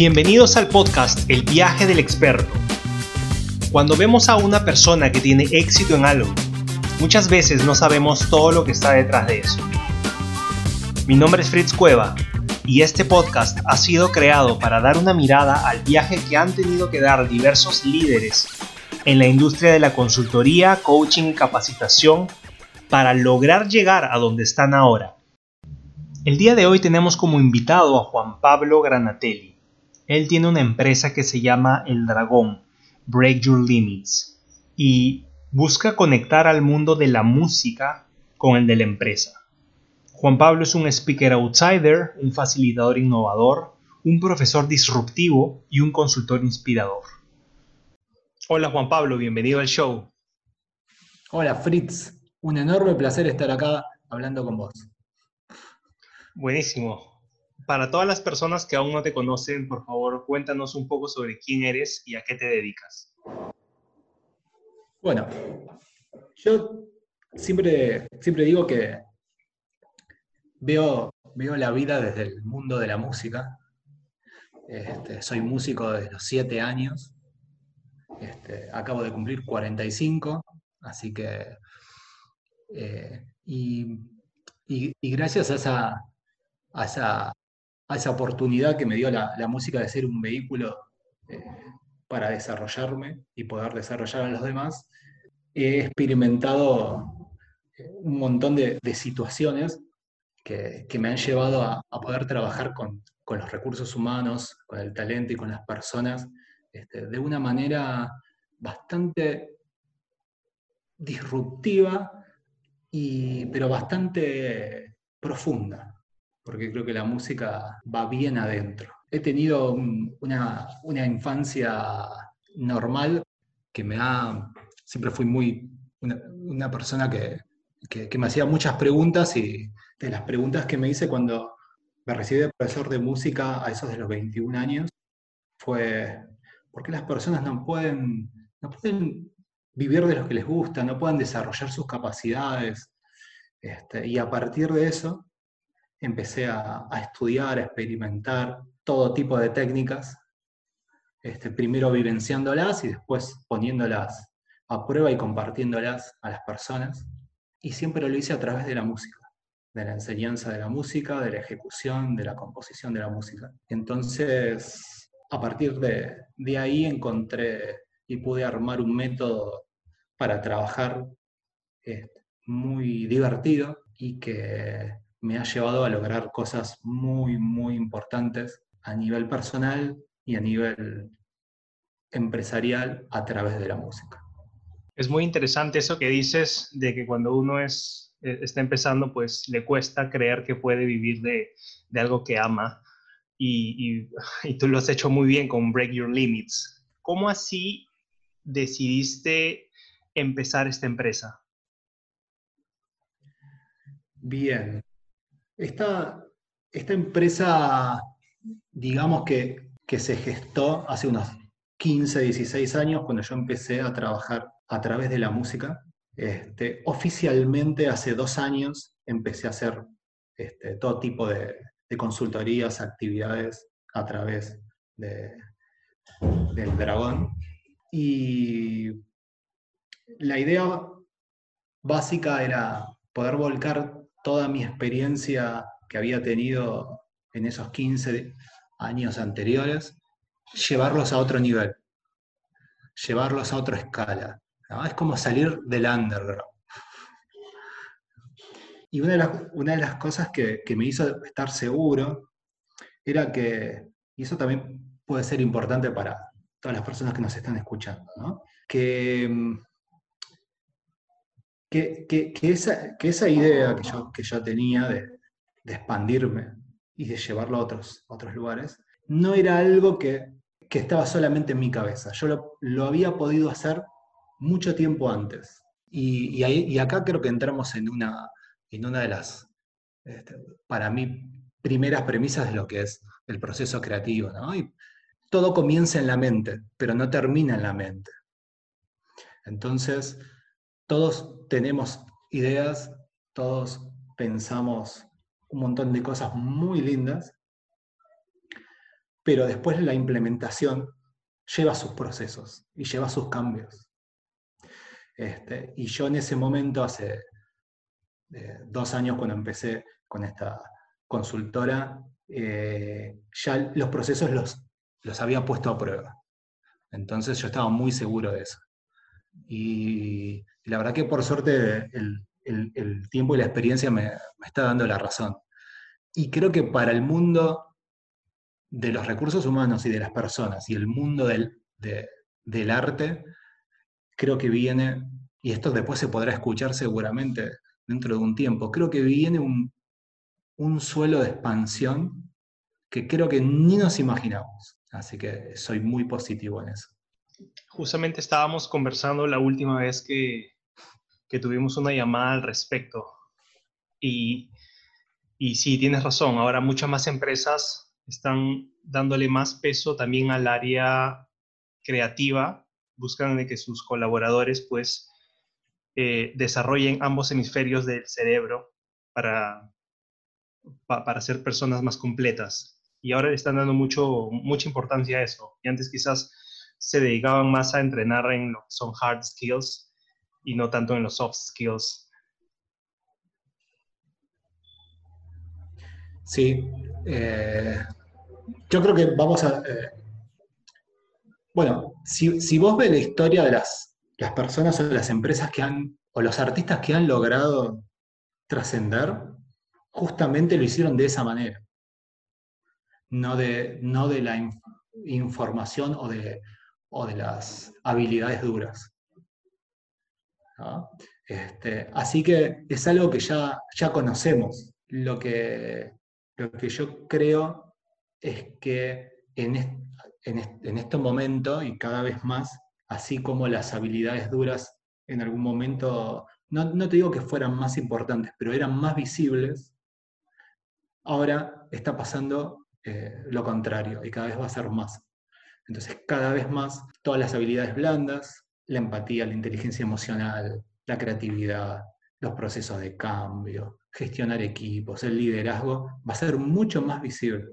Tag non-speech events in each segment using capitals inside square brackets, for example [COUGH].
Bienvenidos al podcast El viaje del experto. Cuando vemos a una persona que tiene éxito en algo, muchas veces no sabemos todo lo que está detrás de eso. Mi nombre es Fritz Cueva y este podcast ha sido creado para dar una mirada al viaje que han tenido que dar diversos líderes en la industria de la consultoría, coaching y capacitación para lograr llegar a donde están ahora. El día de hoy tenemos como invitado a Juan Pablo Granatelli él tiene una empresa que se llama El Dragón, Break Your Limits, y busca conectar al mundo de la música con el de la empresa. Juan Pablo es un speaker outsider, un facilitador innovador, un profesor disruptivo y un consultor inspirador. Hola Juan Pablo, bienvenido al show. Hola Fritz, un enorme placer estar acá hablando con vos. Buenísimo para todas las personas que aún no te conocen, por favor, cuéntanos un poco sobre quién eres y a qué te dedicas. Bueno, yo siempre, siempre digo que veo, veo la vida desde el mundo de la música. Este, soy músico desde los 7 años. Este, acabo de cumplir 45, así que... Eh, y, gracias a esa, a esa a esa oportunidad que me dio la, música de ser un vehículo eh, para desarrollarme y poder desarrollar a los demás, he experimentado eh, un montón de, situaciones que, me han llevado a, poder trabajar con, los recursos humanos, con el talento y con las personas este, de una manera bastante disruptiva, y, pero bastante profunda porque creo que la música va bien adentro. He tenido una, infancia normal que me ha, siempre fui muy, una, persona que, me hacía muchas preguntas y de las preguntas que me hice cuando me recibí de profesor de música a esos de los 21 años fue, ¿por qué las personas no pueden, no pueden vivir de lo que les gusta, no pueden desarrollar sus capacidades? Este, y a partir de eso empecé a, estudiar, a experimentar todo tipo de técnicas, este, primero vivenciándolas y después poniéndolas a prueba y compartiéndolas a las personas. Y siempre lo hice a través de la música, de la enseñanza de la música, de la ejecución, de la composición de la música. Entonces, a partir de, de ahí encontré y pude armar un método para trabajar este, muy divertido y que me ha llevado a lograr cosas muy, muy importantes a nivel personal y a nivel empresarial a través de la música. Es muy interesante eso que dices de que cuando uno es, eh, está empezando, pues le cuesta creer que puede vivir de, algo que ama. Y, [LAUGHS] y, tú lo has hecho muy bien con Break Your Limits. ¿Cómo así decidiste empezar esta empresa? Bien, esta, esta empresa, digamos que, se gestó hace unos 15, 16 años, cuando yo empecé a trabajar a través de la música. Este, oficialmente hace dos años empecé a hacer este, todo tipo de, consultorías, actividades a través de, del dragón. Y la idea básica era poder volcar toda mi experiencia que había tenido en esos 15 años anteriores, llevarlos a otro nivel, llevarlos a otra escala. Es como salir del underground. Y una de las, cosas que, me hizo estar seguro era que, y eso también puede ser importante para todas las personas que nos están escuchando, que mm, que, esa, esa, idea que yo, que yo tenía de, expandirme y de llevarlo a otros, otros lugares, no era algo que, estaba solamente en mi cabeza. Yo lo, había podido hacer mucho tiempo antes. Y, y, acá creo que entramos en una, en una de las, este, para mí, primeras premisas de lo que es el proceso creativo. todo comienza en la mente, pero no termina en la mente. Entonces, todos tenemos ideas, todos pensamos un montón de cosas muy lindas, pero después la implementación lleva sus procesos y lleva sus cambios. Este, y yo en ese momento, hace eh, dos años cuando empecé con esta consultora, eh, ya los procesos los, los había puesto a prueba. Entonces yo estaba muy seguro de eso. Y, la verdad que por suerte el, tiempo y la experiencia me, está dando la razón. Y creo que para el mundo de los recursos humanos y de las personas y el mundo del, del arte, creo que viene, y esto después se podrá escuchar seguramente dentro de un tiempo, creo que viene un, un suelo de expansión que creo que ni nos imaginamos. Así que soy muy positivo en eso. Justamente estábamos conversando la última vez que, que tuvimos una llamada al respecto. Y, y sí, tienes razón, ahora muchas más empresas están dándole más peso también al área creativa, buscan de que sus colaboradores pues eh, desarrollen ambos hemisferios del cerebro para, para ser personas más completas y ahora le están dando mucho, mucha importancia a eso. Y antes quizás se dedicaban más a entrenar en lo que son hard skills y no tanto en los soft skills. Sí, eh, yo creo que vamos a... Eh, bueno, si, vos ves la historia de las, las personas o las empresas que han, o los artistas que han logrado trascender, justamente lo hicieron de esa manera no de, no de la información o de, de, las habilidades duras. Este, así que es algo que ya, ya conocemos. Lo que, lo que yo creo es que en, en, este momento y cada vez más, así como las habilidades duras en algún momento, no, no te digo que fueran más importantes, pero eran más visibles, ahora está pasando eh, lo contrario y cada vez va a ser más. Entonces, cada vez más todas las habilidades blandas, la empatía, la inteligencia emocional, la creatividad, los procesos de cambio, gestionar equipos, el liderazgo, va a ser mucho más visible.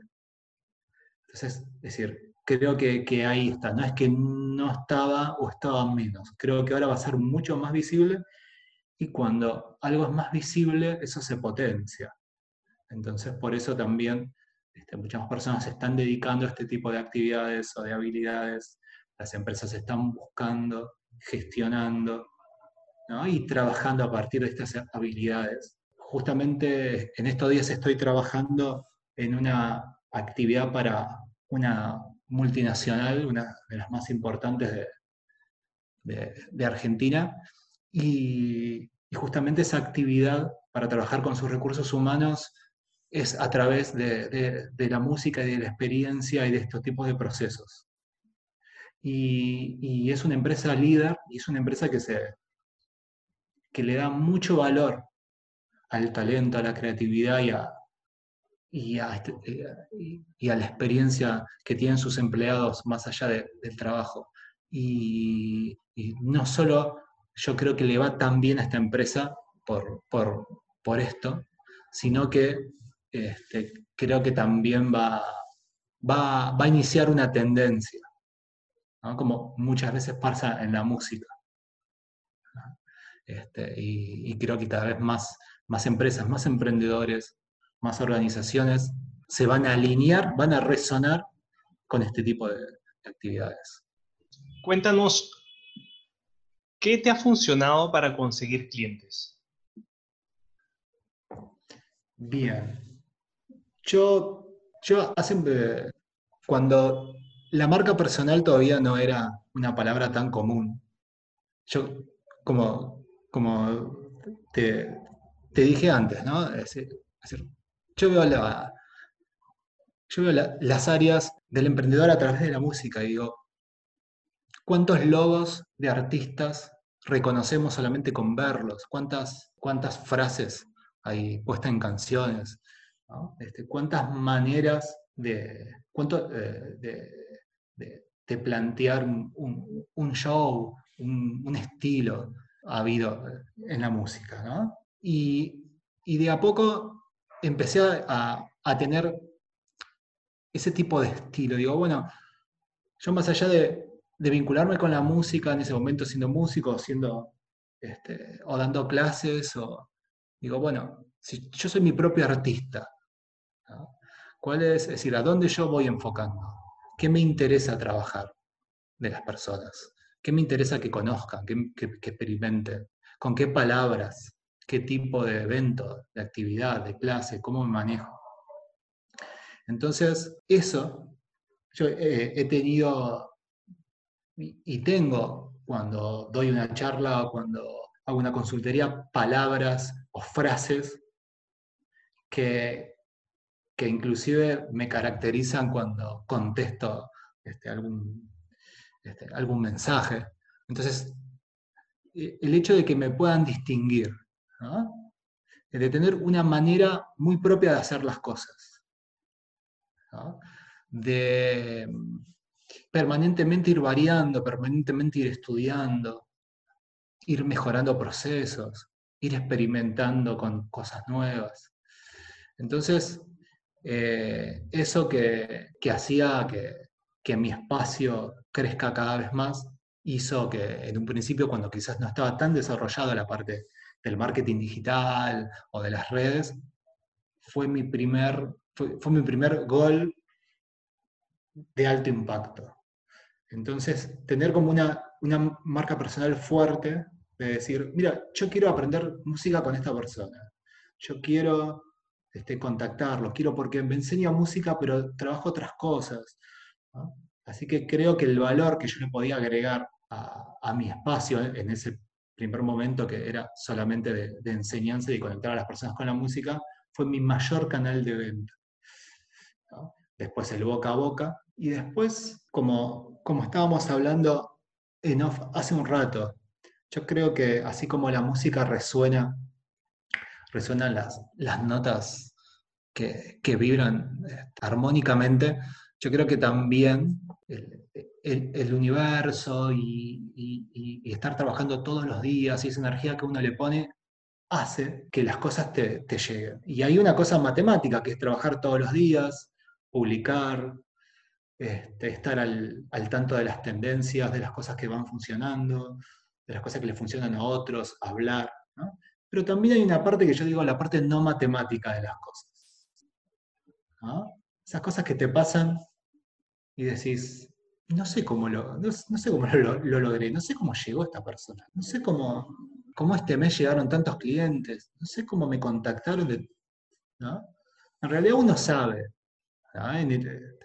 Entonces, es decir, creo que, que, ahí está. No es que no estaba o estaba menos. Creo que ahora va a ser mucho más visible y cuando algo es más visible, eso se potencia. Entonces, por eso también este, muchas personas se están dedicando a este tipo de actividades o de habilidades, las empresas están buscando, gestionando y trabajando a partir de estas habilidades. Justamente en estos días estoy trabajando en una actividad para una multinacional, una de las más importantes de, Argentina, y justamente esa actividad para trabajar con sus recursos humanos es a través de, la música y de la experiencia y de estos tipos de procesos. Y, es una empresa líder y es una empresa que, se, que le da mucho valor al talento, a la creatividad y a, y a, este, y a la experiencia que tienen sus empleados más allá del trabajo. Y, no solo yo creo que le va tan bien a esta empresa por, por, por esto, sino que este, creo que también va, va, a iniciar una tendencia, como muchas veces pasa en la música. Este, y, creo que cada vez más, más empresas, más emprendedores, más organizaciones se van a alinear, van a resonar con este tipo de, de actividades. Cuéntanos, ¿qué te ha funcionado para conseguir clientes? Bien, yo, yo hace, cuando la marca personal todavía no era una palabra tan común, yo como, como te, dije antes, ¿no? yo veo, la, yo veo las áreas del emprendedor a través de la música y digo, ¿cuántos logos de artistas reconocemos solamente con verlos? ¿Cuántas, cuántas frases hay puestas en canciones? Este, ¿Cuántas maneras de, cuánto, eh, de, plantear un, show, un, estilo ha habido en la música? Y, de a poco empecé a, tener ese tipo de estilo. Digo, bueno, yo más allá de, vincularme con la música en ese momento siendo músico, siendo, este, o dando clases, o digo, bueno, si yo soy mi propio artista, ¿cuál es, es decir, a dónde yo voy enfocando? ¿Qué me interesa trabajar de las personas? ¿Qué me interesa que conozcan, que, que experimenten? ¿Con qué palabras? ¿Qué tipo de evento, de actividad, de clase? ¿Cómo me manejo? Entonces, eso yo he tenido y tengo cuando doy una charla o cuando hago una consultoría palabras o frases que, que inclusive me caracterizan cuando contesto este, algún, este, algún mensaje. Entonces, e, el hecho de que me puedan distinguir, de tener una manera muy propia de hacer las cosas de permanentemente ir variando, permanentemente ir estudiando, ir mejorando procesos, ir experimentando con cosas nuevas. Entonces, eh, eso que, hacía que, mi espacio crezca cada vez más, hizo que en un principio, cuando quizás no estaba tan desarrollada la parte del marketing digital o de las redes, fue mi primer fue, mi primer gol de alto impacto. Entonces, tener como una, una marca personal fuerte de decir, mira, yo quiero aprender música con esta persona, yo quiero este, contactarlo, quiero porque me enseña música, pero trabajo otras cosas. Así que creo que el valor que yo le podía agregar a, mi espacio en ese primer momento, que era solamente de, de, enseñanza y conectar a las personas con la música, fue mi mayor canal de venta después el boca a boca, y después, como, como estábamos hablando en hace un rato, yo creo que así como la música resuena, resuenan las, las notas que, vibran este, armónicamente, yo creo que también el, universo y, estar trabajando todos los días y esa energía que uno le pone hace que las cosas te, te lleguen. Y hay una cosa matemática que es trabajar todos los días, publicar, este, estar al, tanto de las tendencias, de las cosas que van funcionando, de las cosas que le funcionan a otros, hablar. Pero también hay una parte que yo digo, la parte no matemática de las cosas. Esas cosas que te pasan y decís, no sé cómo lo, no, sé cómo lo, logré, no sé cómo llegó esta persona, no sé cómo, cómo este mes llegaron tantos clientes, no sé cómo me contactaron. En realidad uno sabe,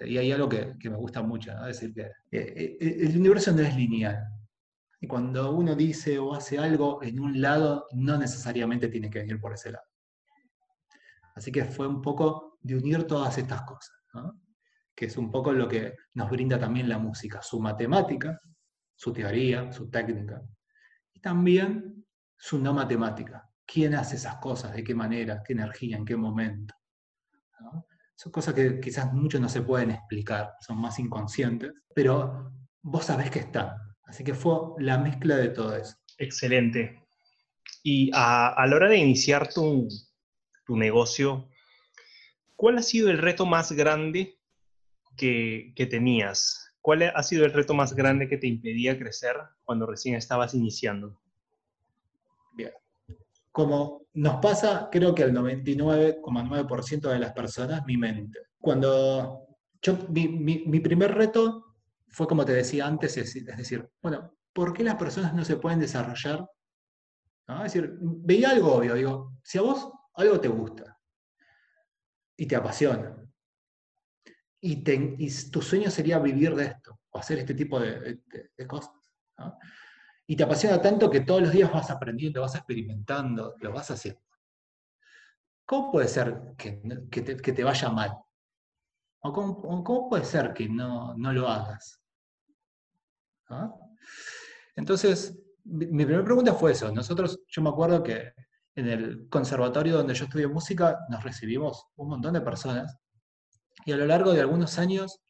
y hay algo que, me gusta mucho, ¿no? decir que eh, eh, el universo no es lineal. Y cuando uno dice o hace algo en un lado, no necesariamente tiene que venir por ese lado. Así que fue un poco de unir todas estas cosas, que es un poco lo que nos brinda también la música, su matemática, su teoría, su técnica, y también su no matemática. ¿Quién hace esas cosas? ¿De qué manera? ¿Qué energía? ¿En qué momento? Son cosas que quizás muchos no se pueden explicar, son más inconscientes, pero vos sabés que están. Así que fue la mezcla de todo eso. Excelente. Y a, la hora de iniciar tu, tu, negocio, ¿cuál ha sido el reto más grande que, que tenías? ¿Cuál ha sido el reto más grande que te impedía crecer cuando recién estabas iniciando? Bien como nos pasa, creo que al 99,9% de las personas, mi mente. Cuando yo, mi, primer reto fue, como te decía antes, es, decir, bueno, ¿por qué las personas no se pueden desarrollar? Es decir, veía algo obvio, digo, si a vos algo te gusta y te apasiona, y, tu sueño sería vivir de esto, o hacer este tipo de, cosas, y te apasiona tanto que todos los días vas aprendiendo, vas experimentando, lo vas haciendo. ¿Cómo puede ser que, te, vaya mal? ¿O cómo, puede ser que no, lo hagas? ¿Ah? Entonces, mi, primera pregunta fue eso. Nosotros, yo me acuerdo que en el conservatorio donde yo estudié música nos recibimos un montón de personas y a lo largo de algunos años,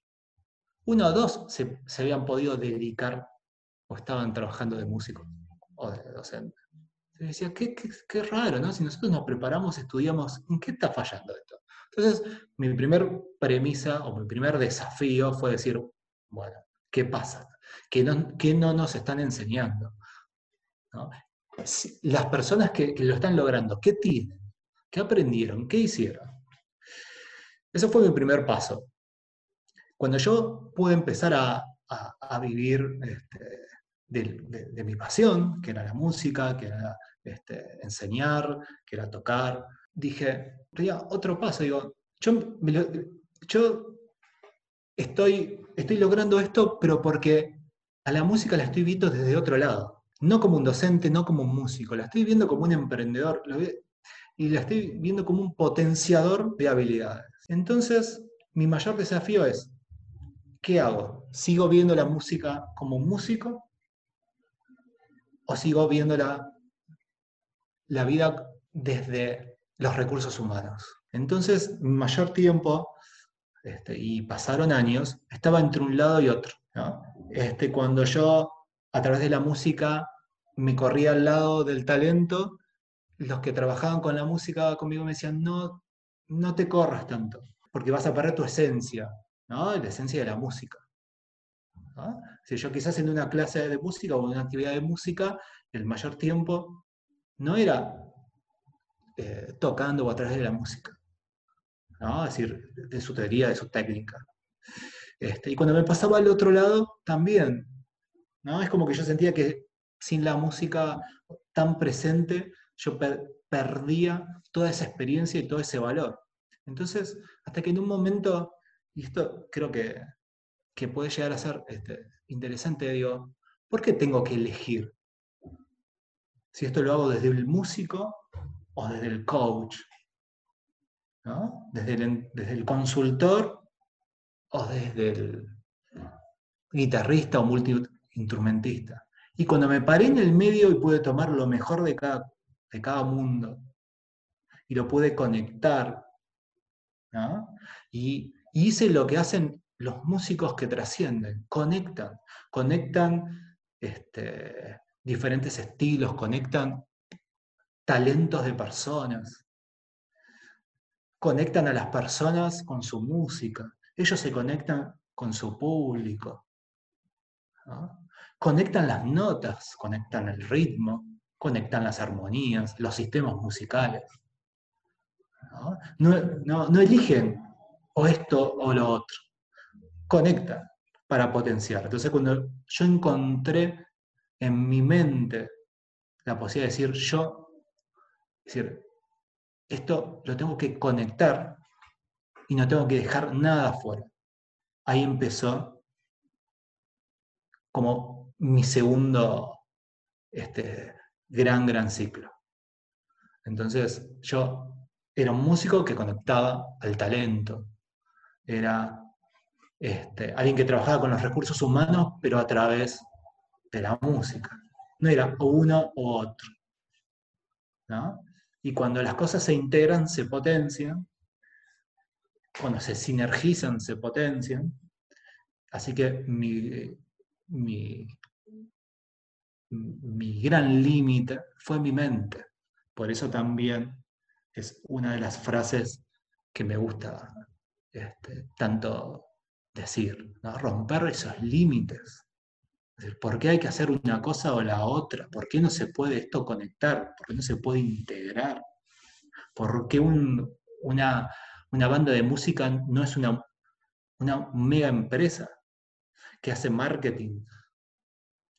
uno o dos se, se habían podido dedicar estaban trabajando de músico o de docente. Se decía, qué, qué, raro, ¿no? Si nosotros nos preparamos, estudiamos, ¿en qué está fallando esto? Entonces, mi primer premisa o mi primer desafío fue decir, bueno, ¿qué pasa? ¿Qué no, no nos están enseñando? Las personas que, lo están logrando, ¿qué tienen? ¿Qué aprendieron? ¿Qué hicieron? Eso fue mi primer paso. Cuando yo pude empezar a, vivir este, de, mi pasión, que era la música, que era este, enseñar, que era tocar, dije, otro paso, digo, yo, yo estoy, estoy logrando esto, pero porque a la música la estoy viendo desde otro lado, no como un docente, no como un músico, la estoy viendo como un emprendedor y la estoy viendo como un potenciador de habilidades. Entonces, mi mayor desafío es, ¿qué hago? ¿Sigo viendo la música como un músico? ¿O sigo viendo la, vida desde los recursos humanos? Entonces, mi mayor tiempo, este, y pasaron años, estaba entre un lado y otro. Este, cuando yo, a través de la música, me corría al lado del talento, los que trabajaban con la música conmigo me decían, no, no te corras tanto, porque vas a perder tu esencia, ¿no? la esencia de la música. Si yo quizás en una clase de música o en una actividad de música, el mayor tiempo no era eh, tocando o a través de la música, ¿no? es decir, de su teoría, de su técnica. Este, y cuando me pasaba al otro lado, también, ¿no? Es como que yo sentía que sin la música tan presente, yo perdía toda esa experiencia y todo ese valor. Entonces, hasta que en un momento, y esto creo que, puede llegar a ser este, interesante, digo, ¿por qué tengo que elegir? Si esto lo hago desde el músico o desde el coach, desde, el, desde el consultor o desde el guitarrista o multiinstrumentista. Y cuando me paré en el medio y pude tomar lo mejor de cada, de cada mundo y lo pude conectar, y, hice lo que hacen los músicos que trascienden, conectan, conectan este, diferentes estilos, conectan talentos de personas, conectan a las personas con su música, ellos se conectan con su público, conectan las notas, conectan el ritmo, conectan las armonías, los sistemas musicales. No, eligen o esto o lo otro, conectan para potenciar. Entonces cuando yo encontré en mi mente la posibilidad de decir yo, decir, esto lo tengo que conectar y no tengo que dejar nada fuera. Ahí empezó como mi segundo este, gran, gran ciclo. Entonces yo era un músico que conectaba al talento, era este, alguien que trabajaba con los recursos humanos, pero a través de la música. No era uno u otro. Y cuando las cosas se integran, se potencian, cuando se sinergizan, se potencian. Así que mi, mi, gran límite fue mi mente. Por eso también es una de las frases que me gusta este, tanto decir, romper esos límites. ¿Por qué hay que hacer una cosa o la otra? ¿Por qué no se puede esto conectar? ¿Por qué no se puede integrar? ¿Por qué una, una banda de música no es una, una mega empresa que hace marketing,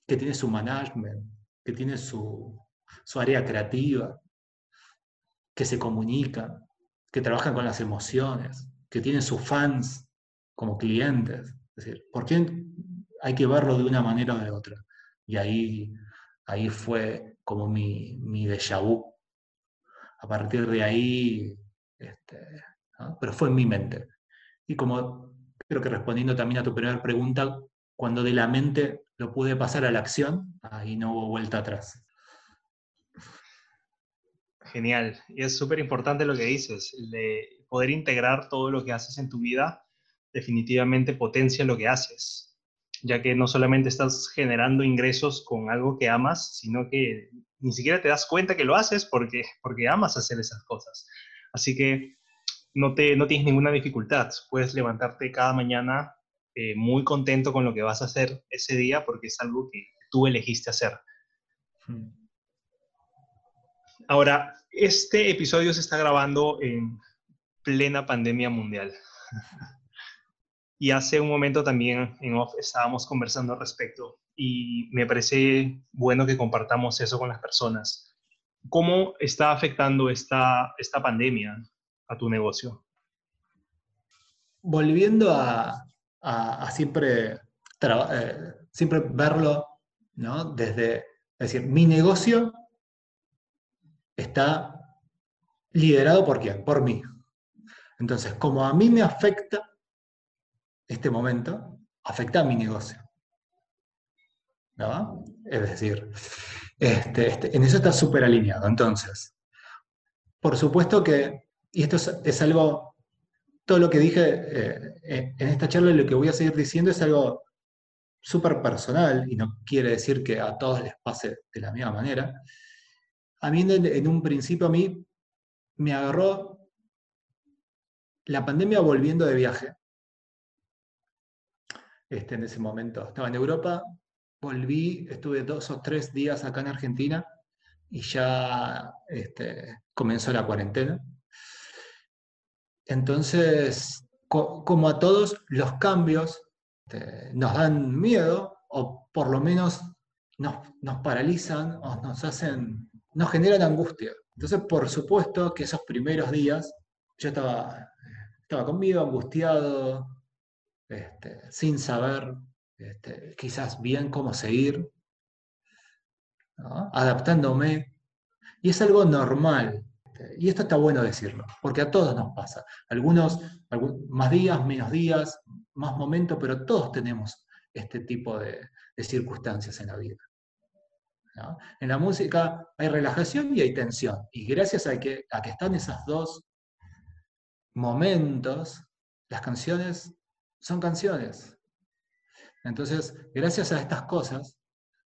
que tiene su management, que tiene su, área creativa, que se comunica, que trabaja con las emociones, que tiene sus fans como clientes. Es decir, ¿por qué hay que verlo de una manera o de otra? Y ahí, ahí fue como mi, mi déjà vu. A partir de ahí, este, pero fue en mi mente. Y como creo que respondiendo también a tu primera pregunta, cuando de la mente lo pude pasar a la acción, ahí no hubo vuelta atrás. Genial. Y es súper importante lo que dices, de poder integrar todo lo que haces en tu vida, definitivamente potencia lo que haces, ya que no solamente estás generando ingresos con algo que amas, sino que ni siquiera te das cuenta que lo haces porque, porque amas hacer esas cosas. Así que no, te, no tienes ninguna dificultad. Puedes levantarte cada mañana eh, muy contento con lo que vas a hacer ese día porque es algo que tú elegiste hacer. Ahora, este episodio se está grabando en plena pandemia mundial. [LAUGHS] Y hace un momento también en off estábamos conversando al respecto y me parece bueno que compartamos eso con las personas. ¿Cómo está afectando esta, esta pandemia a tu negocio? Volviendo a, siempre, eh, siempre verlo ¿no? desde, es decir, mi negocio está liderado por quién? Por mí. Entonces, como a mí me afecta este momento, afecta a mi negocio. ¿No? Es decir, este, este, en eso está súper alineado. Entonces, por supuesto que, y esto es, algo, todo lo que dije eh, en esta charla y lo que voy a seguir diciendo es algo súper personal y no quiere decir que a todos les pase de la misma manera. A mí en un principio a mí me agarró la pandemia volviendo de viaje. Este, en ese momento estaba en Europa, volví, estuve dos o tres días acá en Argentina y ya este, comenzó la cuarentena. Entonces, como a todos, los cambios este, nos dan miedo o por lo menos nos, nos paralizan o nos hacen, nos generan angustia. Entonces, por supuesto que esos primeros días yo estaba, estaba conmigo, angustiado, este, sin saber este, quizás bien cómo seguir, adaptándome. Y es algo normal. Y esto está bueno decirlo, porque a todos nos pasa. Algunos, más días, menos días, más momentos, pero todos tenemos este tipo de circunstancias en la vida. En la música hay relajación y hay tensión. Y gracias a que, a que están esos dos momentos, las canciones son canciones. Entonces, gracias a estas cosas,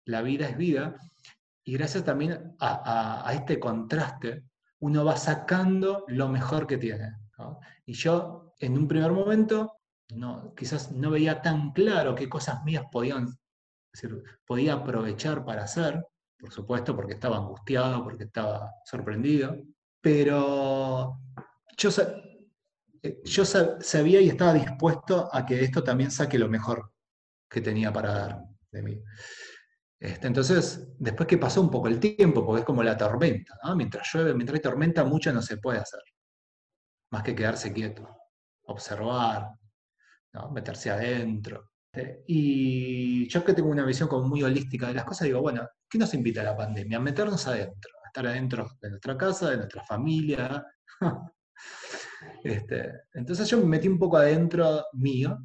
la vida es vida. Y gracias también a, este contraste, uno va sacando lo mejor que tiene. Y yo, en un primer momento, no, quizás no veía tan claro qué cosas mías podían, podía aprovechar para hacer, por supuesto, porque estaba angustiado, porque estaba sorprendido, pero yo, eh, yo sabía y estaba dispuesto a que esto también saque lo mejor que tenía para dar de mí. Este, entonces, después que pasó un poco el tiempo, porque es como la tormenta, mientras llueve, mientras hay tormenta, mucho no se puede hacer, más que quedarse quieto, observar, meterse adentro. Este, y yo que tengo una visión como muy holística de las cosas, digo, bueno, ¿qué nos invita a la pandemia? A meternos adentro, a estar adentro de nuestra casa, de nuestra familia. [LAUGHS] este, entonces yo me metí un poco adentro mío.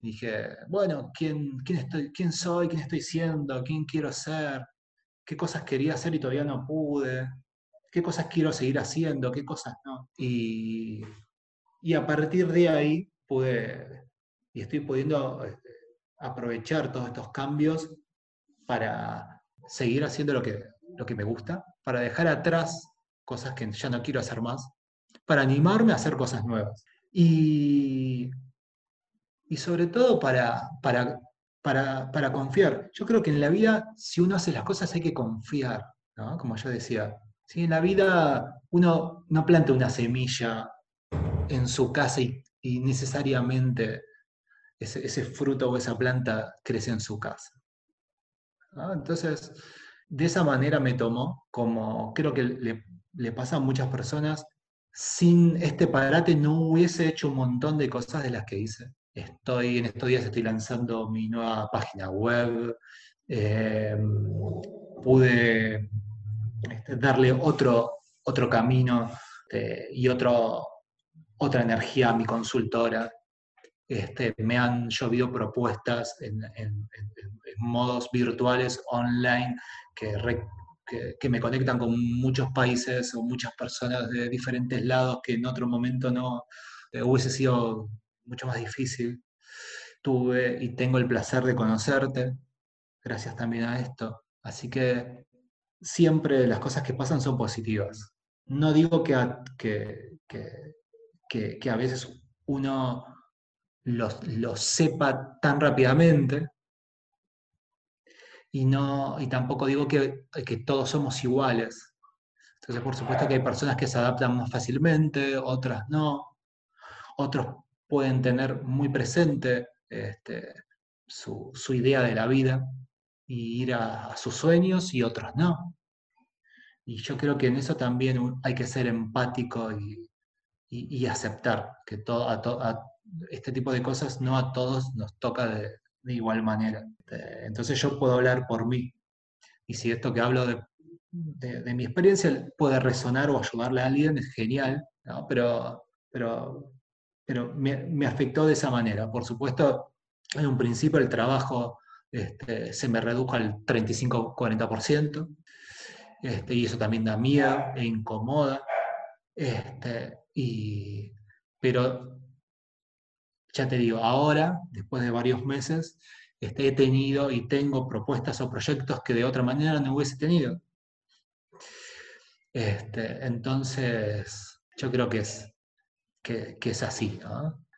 Dije, bueno, ¿quién, quién, estoy, ¿quién soy? ¿Quién estoy siendo? ¿Quién quiero ser? ¿Qué cosas quería hacer y todavía no pude? ¿Qué cosas quiero seguir haciendo? ¿Qué cosas no? Y, y a partir de ahí pude, y estoy pudiendo este, aprovechar todos estos cambios para seguir haciendo lo que, lo que me gusta, para dejar atrás cosas que ya no quiero hacer más, para animarme a hacer cosas nuevas. Y, y sobre todo para, para, para, confiar. Yo creo que en la vida, si uno hace las cosas, hay que confiar, como yo decía. Si en la vida uno no planta una semilla en su casa y, necesariamente ese, ese, fruto o esa planta crece en su casa. Entonces, de esa manera me tomó, como creo que le, pasa a muchas personas, sin este parate no hubiese hecho un montón de cosas de las que hice. Estoy, en estos días estoy lanzando mi nueva página web, em, pude este, darle otro, otro camino este, y otro, otra energía a mi consultora. Este, me han llovido propuestas en, modos virtuales online que, me conectan con muchos países o muchas personas de diferentes lados que en otro momento no eh, hubiese sido mucho más difícil. Tuve y tengo el placer de conocerte, gracias también a esto. Así que siempre las cosas que pasan son positivas. No digo que, que, que, a veces uno lo sepa tan rápidamente y, no, y tampoco digo que, que todos somos iguales. Entonces, por supuesto que hay personas que se adaptan más fácilmente, otras no. Otros pueden tener muy presente este, su, idea de la vida y ir a, sus sueños y otros no. Y yo creo que en eso también hay que ser empático y, aceptar que todo, a, este tipo de cosas no a todos nos toca de, de igual manera. Este, entonces yo puedo hablar por mí. Y si esto que hablo de, de, mi experiencia puede resonar o ayudarle a alguien, es genial, pero, pero, pero me, afectó de esa manera. Por supuesto, en un principio el trabajo este, se me redujo al 35-40%, este, y eso también da miedo e incomoda. Este, y, pero ya te digo, ahora, después de varios meses, este, he tenido y tengo propuestas o proyectos que de otra manera no hubiese tenido. Este, entonces, yo creo que es, que, es así.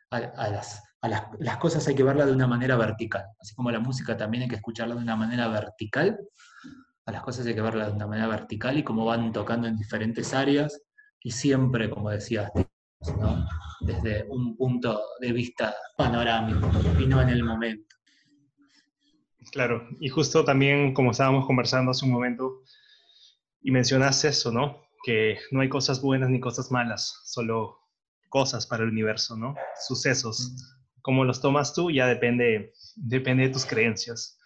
A, las, cosas hay que verlas de una manera vertical. Así como la música también hay que escucharla de una manera vertical, a las cosas hay que verlas de una manera vertical y cómo van tocando en diferentes áreas y siempre, como decías, desde un punto de vista panorámico y no en el momento. Claro, y justo también como estábamos conversando hace un momento y mencionaste eso, ¿no? Que no hay cosas buenas ni cosas malas, solo cosas para el universo, ¿no? Sucesos. Cómo los tomas tú ya depende, depende de tus creencias.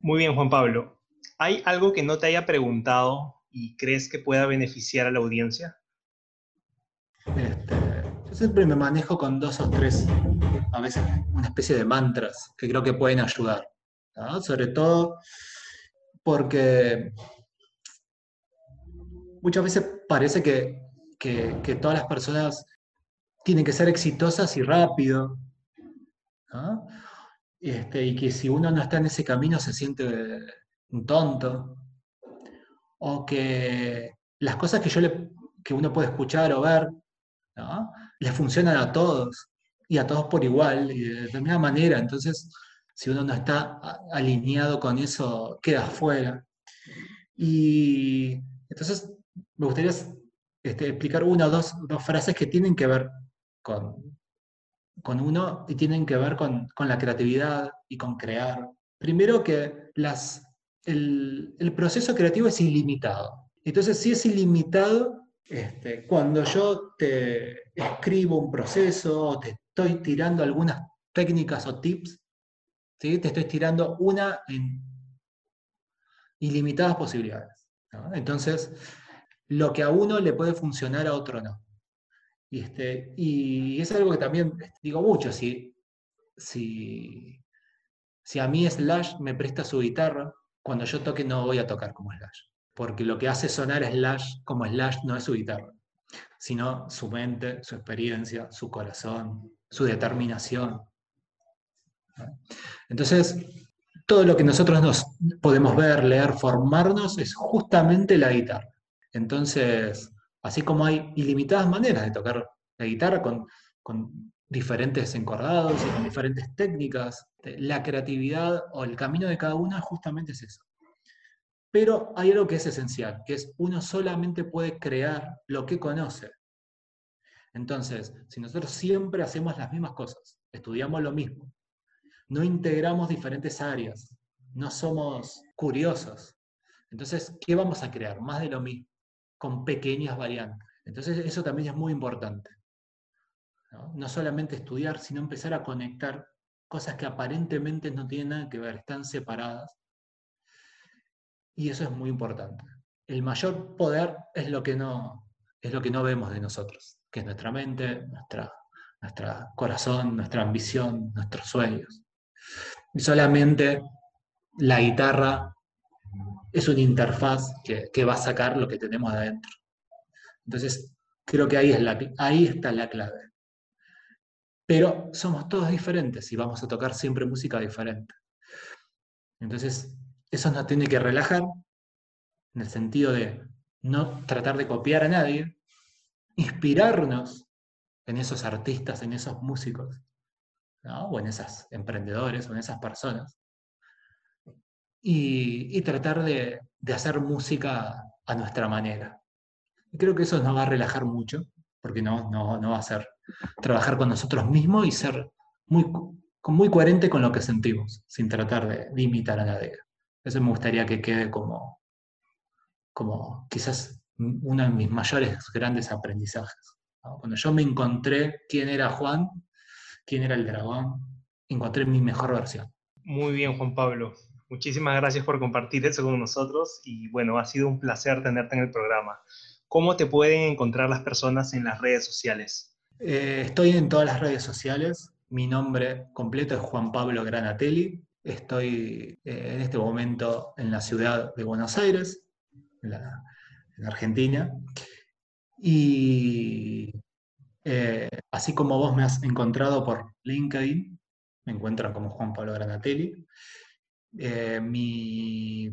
Muy bien, Juan Pablo. ¿Hay algo que no te haya preguntado y crees que pueda beneficiar a la audiencia? Este, yo siempre me manejo con dos o tres, a veces una especie de mantras que creo que pueden ayudar. Sobre todo porque muchas veces parece que, todas las personas tienen que ser exitosas y rápido. Este, y que si uno no está en ese camino se siente un tonto. O que las cosas que, yo que uno puede escuchar o ver ¿no? les funcionan a todos y a todos por igual y de determinada manera. Entonces, si uno no está alineado con eso, queda fuera. Y entonces me gustaría este, explicar una o dos, frases que tienen que ver con, con uno y tienen que ver con, la creatividad y con crear. Primero que las, el, el proceso creativo es ilimitado. Entonces, si es ilimitado, este, cuando yo te escribo un proceso te estoy tirando algunas técnicas o tips, ¿sí? te estoy tirando una en ilimitadas posibilidades. Entonces, lo que a uno le puede funcionar a otro no. Y, este, y es algo que también digo mucho, si, si, si a mí Slash me presta su guitarra, cuando yo toque no voy a tocar como Slash porque lo que hace sonar Slash como Slash no es su guitarra, sino su mente, su experiencia, su corazón, su determinación. Entonces, todo lo que nosotros nos podemos ver, leer, formarnos es justamente la guitarra. Entonces, así como hay ilimitadas maneras de tocar la guitarra con, diferentes encordados y con diferentes técnicas, la creatividad o el camino de cada una justamente es eso. Pero hay algo que es esencial, que es uno solamente puede crear lo que conoce. Entonces, si nosotros siempre hacemos las mismas cosas, estudiamos lo mismo, no integramos diferentes áreas, no somos curiosos, entonces, ¿qué vamos a crear? Más de lo mismo, con pequeñas variantes. Entonces, eso también es muy importante. ¿no? solamente estudiar, sino empezar a conectar cosas que aparentemente no tienen nada que ver, están separadas, y eso es muy importante. El mayor poder es lo que no, es lo que no vemos de nosotros, que es nuestra mente, nuestra, nuestro corazón, nuestra ambición, nuestros sueños. Y solamente la guitarra es una interfaz que, va a sacar lo que tenemos adentro. Entonces, creo que ahí, es la, ahí está la clave. Pero somos todos diferentes y vamos a tocar siempre música diferente. Entonces, eso nos tiene que relajar, en el sentido de no tratar de copiar a nadie, inspirarnos en esos artistas, en esos músicos, o en esos emprendedores, o en esas personas. Y, tratar de, hacer música a nuestra manera. Y creo que eso nos va a relajar mucho, porque no, no, no va a ser trabajar con nosotros mismos y ser muy, muy coherente con lo que sentimos, sin tratar de, imitar a nadie. Eso me gustaría que quede como, como quizás uno de mis mayores grandes aprendizajes. Cuando yo me encontré quién era Juan, quién era el dragón, encontré mi mejor versión. Muy bien, Juan Pablo. Muchísimas gracias por compartir eso con nosotros y bueno, ha sido un placer tenerte en el programa. ¿Cómo te pueden encontrar las personas en las redes sociales? Eh, estoy en todas las redes sociales. Mi nombre completo es Juan Pablo Granatelli. Estoy eh, en este momento en la ciudad de Buenos Aires, en, Argentina. Y eh, así como vos me has encontrado por LinkedIn, me encuentran como Juan Pablo Granatelli. Mi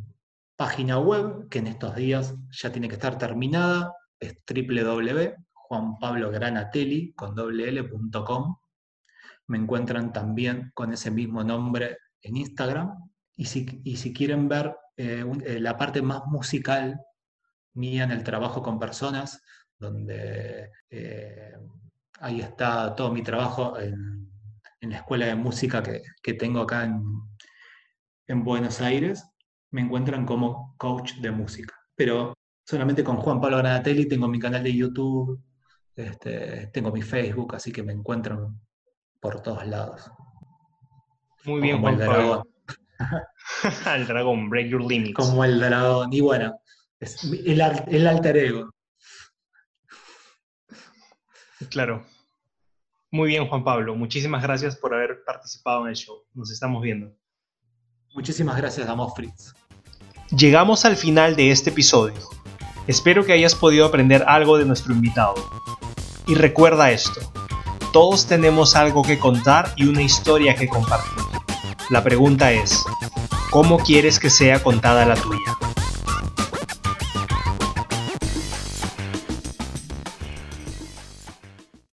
página web, que en estos días ya tiene que estar terminada, es www juanpablogranatelli con. Me encuentran también con ese mismo nombre en Instagram. Y si, si quieren ver eh, eh, la parte más musical mía en el trabajo con personas, donde eh, ahí está todo mi trabajo en, la escuela de música que, tengo acá en, en Buenos Aires, me encuentran como coach de música. Pero solamente con Juan Pablo Granatelli tengo mi canal de YouTube, este, tengo mi Facebook, así que me encuentran por todos lados. Muy bien, como el dragón. [LAUGHS] el dragón, break your limits. Como el dragón. Y bueno, es el, el alter ego. Claro. Muy bien, Juan Pablo. Muchísimas gracias por haber participado en el show. Nos estamos viendo. Muchísimas gracias, Damos Fritz. Llegamos al final de este episodio. Espero que hayas podido aprender algo de nuestro invitado. Y recuerda esto, todos tenemos algo que contar y una historia que compartir. La pregunta es, ¿cómo quieres que sea contada la tuya?